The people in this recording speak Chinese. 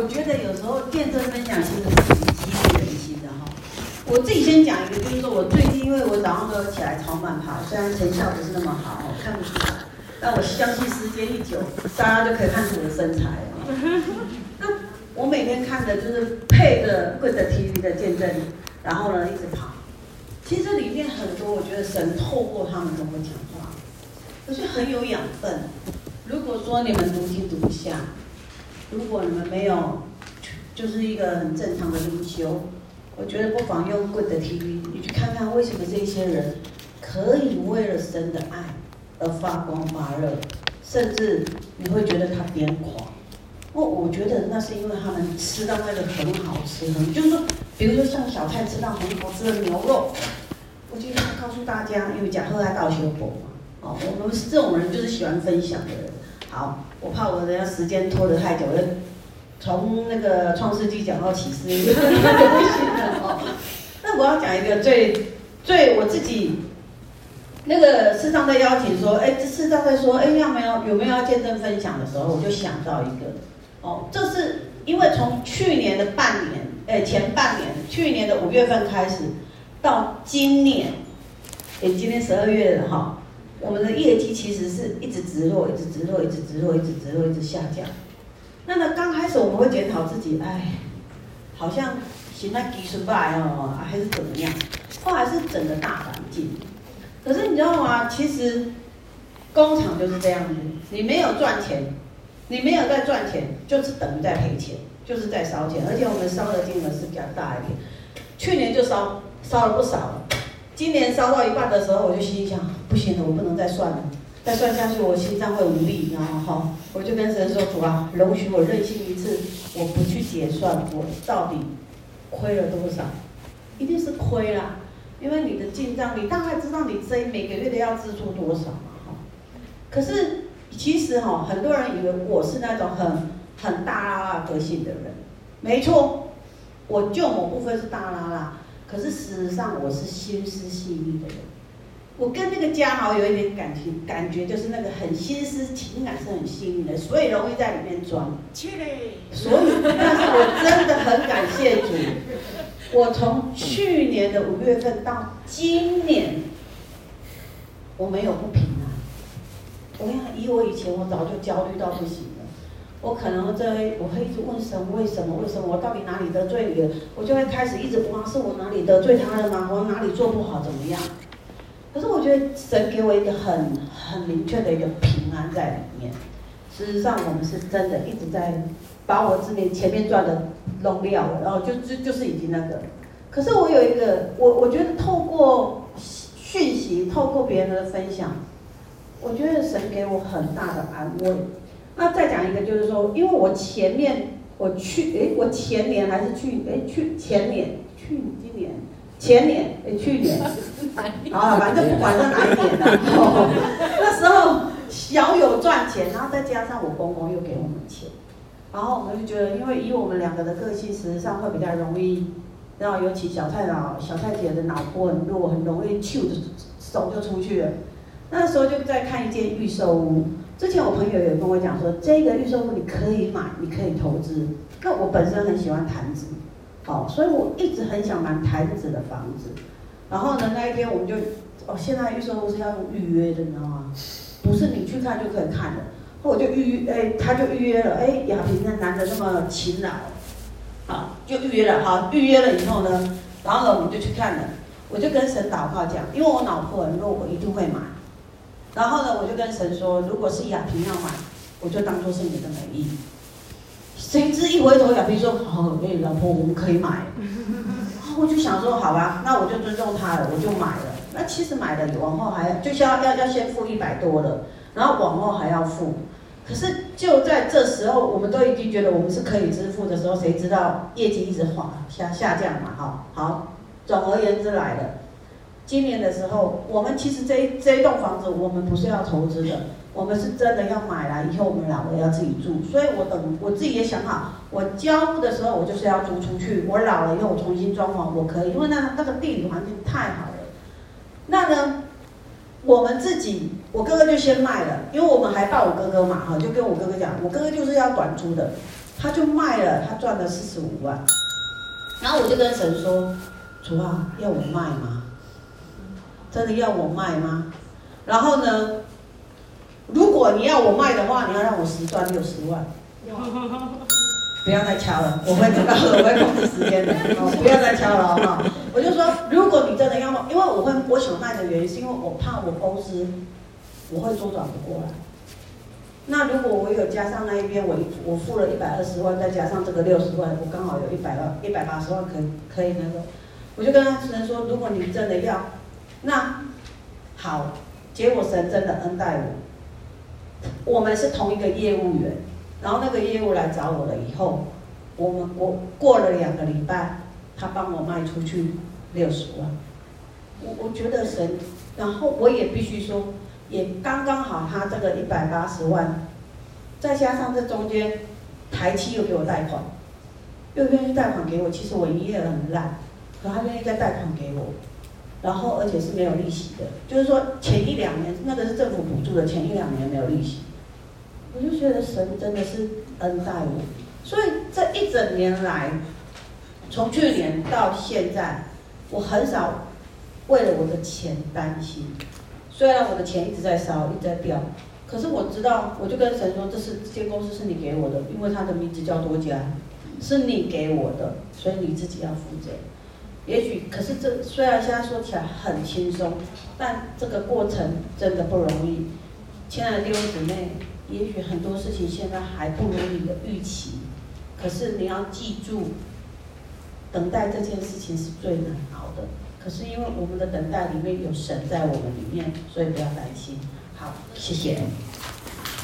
我觉得有时候见证分享其实是激励人心的哈。我自己先讲一个，就是说我最近因为我早上都起来超慢跑，虽然成效不是那么好，看不出来，但我相信时间一久，大家就可以看出我的身材了。那我每天看的就是配着 Good TV 的见证，然后呢一直跑。其实里面很多，我觉得神透过他们跟我讲话，我觉得很有养分。如果说你们读经读一下，如果你们没有，就是一个很正常的灵修，我觉得不妨用 Good TV，你去看看为什么这些人可以为了神的爱而发光发热，甚至你会觉得他癫狂。我我觉得那是因为他们吃到那个很好吃，很就是说，比如说像小蔡吃到很好吃的牛肉，我觉得告诉大家，因为讲后来搞修补嘛，哦，我们是这种人，就是喜欢分享的人。好，我怕我等下时间拖得太久了，从那个创世纪讲到启示录，哦，那我要讲一个最最我自己，那个师长在邀请说，哎，师长在说，哎，要没有有没有要见证分享的时候，我就想到一个。哦，这是因为从去年的半年，哎，前半年，去年的五月份开始，到今年，哎，今年十二月了哈，我们的业绩其实是一直直落，一直直落，一直直落，一直直落，一直下降。那么刚开始我们会检讨自己，哎，好像现在技术不来哦，还是怎么样？后来是整个大环境。可是你知道吗？其实工厂就是这样子，你没有赚钱。你没有在赚钱，就是等于在赔钱，就是在烧钱，而且我们烧的金额是比较大一点。去年就烧烧了不少了，今年烧到一半的时候，我就心想，不行了，我不能再算了，再算下去我心脏会无力，然后，我就跟神说，主啊，容许我任性一次，我不去结算，我到底亏了多少？一定是亏了，因为你的进账，你大概知道你这每个月都要支出多少嘛，哈，可是。其实哈，很多人以为我是那种很很大啦啦个性的人，没错，我就某部分是大啦啦，可是事实上我是心思细腻的人。我跟那个家豪有一点感情，感觉就是那个很心思情感是很细腻的，所以容易在里面装。所以，但是我真的很感谢主，我从去年的五月份到今年，我没有不平安。我跟你讲，以我以前，我早就焦虑到不行了。我可能在，我会一直问神，为什么？为什么？我到底哪里得罪你了？我就会开始一直不是我哪里得罪他了吗？我哪里做不好？怎么样？可是我觉得神给我一个很很明确的一个平安在里面。事实上，我们是真的一直在把我之前前面赚的弄掉了，然后就就就是已经那个。可是我有一个，我我觉得透过讯息，透过别人的分享。我觉得神给我很大的安慰。那再讲一个，就是说，因为我前面我去，哎，我前年还是去，哎，去前年，去今年，前年，哎，去年，啊，反正不管是哪一年的，哦，那时候小有赚钱，然后再加上我公公又给我们钱，然后我们就觉得，因为以我们两个的个性，实际上会比较容易，然后尤其小蔡老小蔡姐的脑波很弱，很容易咻的手就出去了。那时候就在看一间预售屋，之前我朋友有跟我讲说，这个预售屋你可以买，你可以投资。那我本身很喜欢潭子，好，所以我一直很想买潭子的房子。然后呢，那一天我们就，哦，现在预售屋是要预约的，你知道吗？不是你去看就可以看的。后我就预约，哎，他就预约了，哎，亚萍那男的那么勤劳，好，就预约了，好，预约了以后呢，然后呢，我们就去看了。我就跟神祷告讲，因为我脑婆很弱，我一定会买。然后呢，我就跟神说，如果是亚萍要买，我就当做是你的美意。谁知一回头，亚萍说：“好、哦，哎，老婆，我们可以买。”我就想说：“好吧，那我就尊重他了，我就买了。”那其实买了，往后还就是要要要先付一百多了，然后往后还要付。可是就在这时候，我们都已经觉得我们是可以支付的时候，谁知道业绩一直滑下下降嘛？好，好，总而言之来了。今年的时候，我们其实这一这一栋房子，我们不是要投资的，我们是真的要买来以后我们老了要自己住。所以我等我自己也想好，我交屋的时候我就是要租出去，我老了以后我重新装潢我可以，因为那那个地理环境太好了。那呢，我们自己，我哥哥就先卖了，因为我们还抱我哥哥嘛，哈，就跟我哥哥讲，我哥哥就是要短租的，他就卖了，他赚了四十五万。然后我就跟神说：“主啊，要我卖吗？真的要我卖吗？然后呢，如果你要我卖的话，你要让我实赚六十万。不要再敲了，我会知道，我会控制时间的。哦，不要再敲了哈。我就说，如果你真的要卖，因为我会我想卖的原因，是因为我怕我公司我会周转不过来。那如果我有加上那一边，我我付了一百二十万，再加上这个六十万，我刚好有一百万一百八十万可以可以那个，我就跟他只能说，如果你真的要，那好，结果神真的恩待我，我们是同一个业务员，然后那个业务来找我了以后，我们我过了两个礼拜，他帮我卖出去六十万，我我觉得神，然后我也必须说。也刚刚好，他这个一百八十万，再加上这中间台期又给我贷款，又愿意贷款给我。其实我营业额很烂，可他愿意再贷款给我，然后而且是没有利息的，就是说前一两年那个是政府补助的，前一两年没有利息。我就觉得神真的是恩待我，所以这一整年来，从去年到现在，我很少为了我的钱担心。虽然我的钱一直在烧，一直在掉，可是我知道，我就跟神说，这是这间公司是你给我的，因为他的名字叫多家，是你给我的，所以你自己要负责。也许，可是这虽然现在说起来很轻松，但这个过程真的不容易。亲爱的弟兄姊妹，也许很多事情现在还不如你的预期，可是你要记住，等待这件事情是最难熬的。可是因为我们的等待里面有神在我们里面，所以不要担心。好，谢谢。